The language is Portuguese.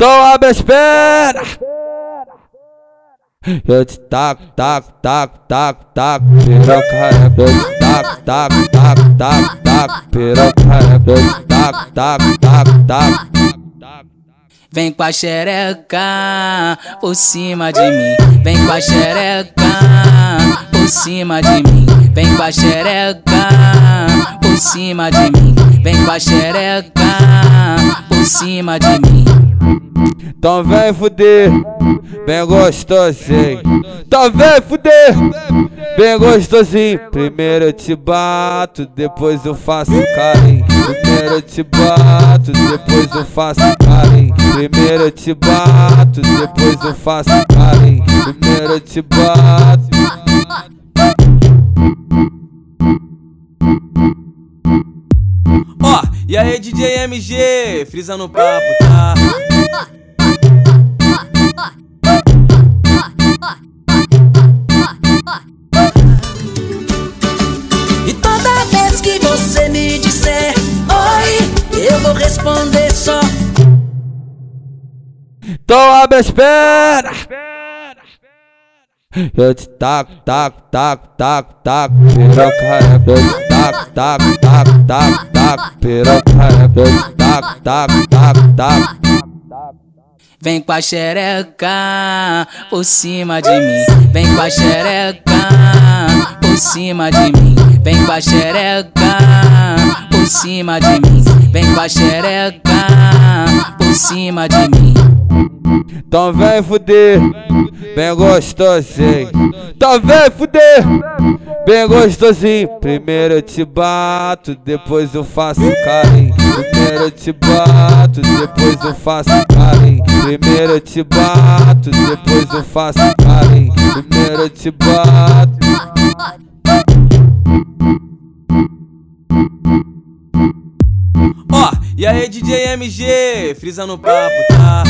Então abre as pernas. Eu te taco, taco, taco, taco, taco, piroca, eu te taco, taco, taco, taco, taco, piroca, eu te taco, taco, taco, taco. Vem com a xereca por cima de mim. Vem com a xereca por cima de mim. Vem com a xereca por cima de mim. Vem com a xereca por cima de mim. Então vem fuder, bem gostosinho. Então vem fuder, bem gostosinho. Primeiro eu te bato, depois eu faço carinho. Primeiro eu te bato, depois eu faço carinho. Primeiro eu te bato, depois eu faço carinho. Primeiro eu te bato. Ó, e aí DJ MG, frisa no papo, tá? Você me disser oi, eu vou responder só. Então abre as pernas. Eu te taco, taco, taco, taco, taco, piroca, eu te taco, taco, taco, taco, taco, piroca, eu te taco, taco, taco, taco. Vem com a xereca por cima de mim. Vem com a xereca por cima de mim. Vem com a xereca por cima de mim. Vem com a xereca por cima de mim. Então vem fuder, bem gostosinho. Então vem fuder, bem gostosinho. Primeiro eu te bato, depois eu faço carinho. Primeiro eu te bato, depois eu faço carinho. Primeiro eu te bato, depois eu faço carinho. Primeiro eu te bato. E aí DJ MG, frisa no papo, tá?